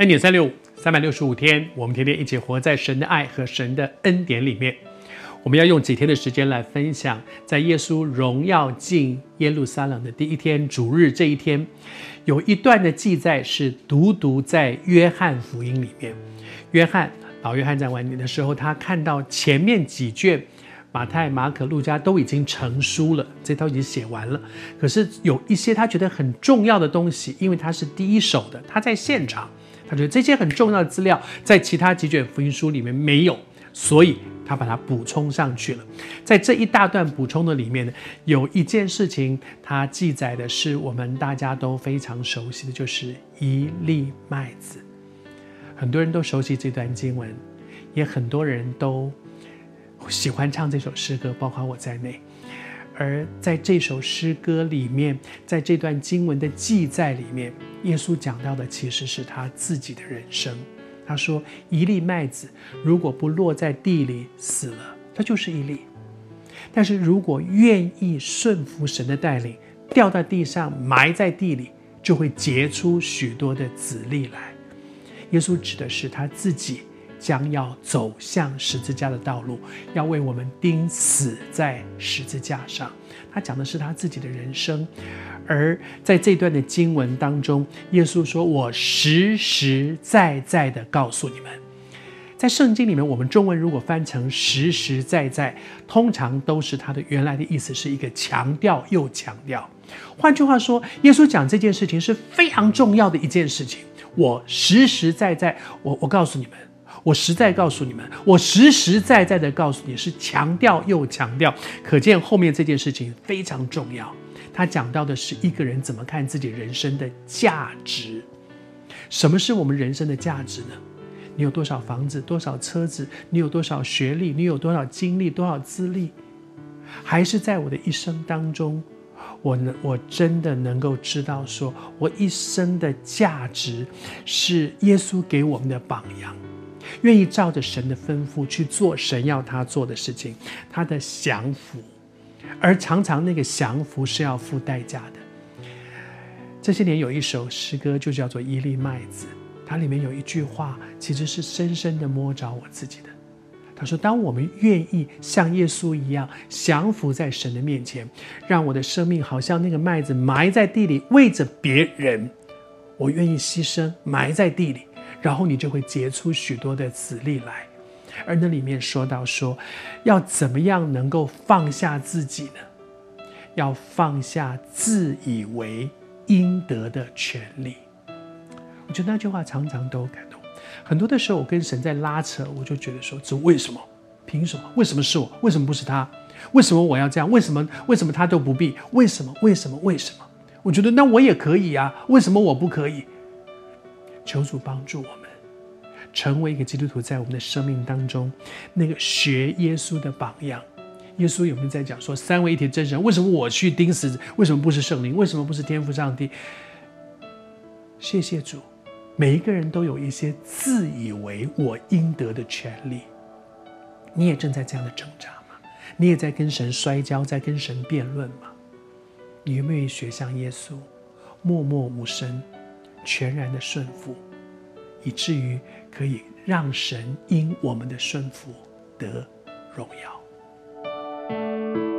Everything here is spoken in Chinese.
恩典三六五，三百六十五天，我们天天一起活在神的爱和神的恩典里面。我们要用几天的时间来分享，在耶稣荣耀进耶路撒冷的第一天主日这一天，有一段的记载是独独在约翰福音里面。约翰老约翰在晚年的时候，他看到前面几卷马太、马可、路加都已经成书了，这套已经写完了。可是有一些他觉得很重要的东西，因为他是第一手的，他在现场。他觉得这些很重要的资料在其他几卷福音书里面没有，所以他把它补充上去了。在这一大段补充的里面呢，有一件事情，它记载的是我们大家都非常熟悉的，就是一粒麦子。很多人都熟悉这段经文，也很多人都喜欢唱这首诗歌，包括我在内。而在这首诗歌里面，在这段经文的记载里面，耶稣讲到的其实是他自己的人生。他说：“一粒麦子如果不落在地里死了，它就是一粒；但是如果愿意顺服神的带领，掉到地上埋在地里，就会结出许多的子粒来。”耶稣指的是他自己。将要走向十字架的道路，要为我们钉死在十字架上。他讲的是他自己的人生，而在这段的经文当中，耶稣说：“我实实在在的告诉你们，在圣经里面，我们中文如果翻成‘实实在在’，通常都是它的原来的意思是一个强调又强调。换句话说，耶稣讲这件事情是非常重要的一件事情。我实实在在，我我告诉你们。”我实在告诉你们，我实实在在的告诉你，是强调又强调，可见后面这件事情非常重要。他讲到的是一个人怎么看自己人生的价值。什么是我们人生的价值呢？你有多少房子，多少车子？你有多少学历？你有多少经历，多少资历？还是在我的一生当中，我能我真的能够知道，说我一生的价值是耶稣给我们的榜样。愿意照着神的吩咐去做神要他做的事情，他的降服，而常常那个降服是要付代价的。这些年有一首诗歌就叫做《一粒麦子》，它里面有一句话，其实是深深的摸着我自己的。他说：“当我们愿意像耶稣一样降服在神的面前，让我的生命好像那个麦子埋在地里，为着别人，我愿意牺牲，埋在地里。”然后你就会结出许多的子粒来，而那里面说到说，要怎么样能够放下自己呢？要放下自以为应得的权利。我觉得那句话常常都感动。很多的时候我跟神在拉扯，我就觉得说：这为什么？凭什么？为什么是我？为什么不是他？为什么我要这样？为什么？为什么他都不必？为什么？为什么？为什么？我觉得那我也可以啊，为什么我不可以？求主帮助我们，成为一个基督徒，在我们的生命当中，那个学耶稣的榜样。耶稣有没有在讲说三位一体真神？为什么我去钉死？为什么不是圣灵？为什么不是天父上帝？谢谢主，每一个人都有一些自以为我应得的权利。你也正在这样的挣扎吗？你也在跟神摔跤，在跟神辩论吗？你有没有学像耶稣，默默无声？全然的顺服，以至于可以让神因我们的顺服得荣耀。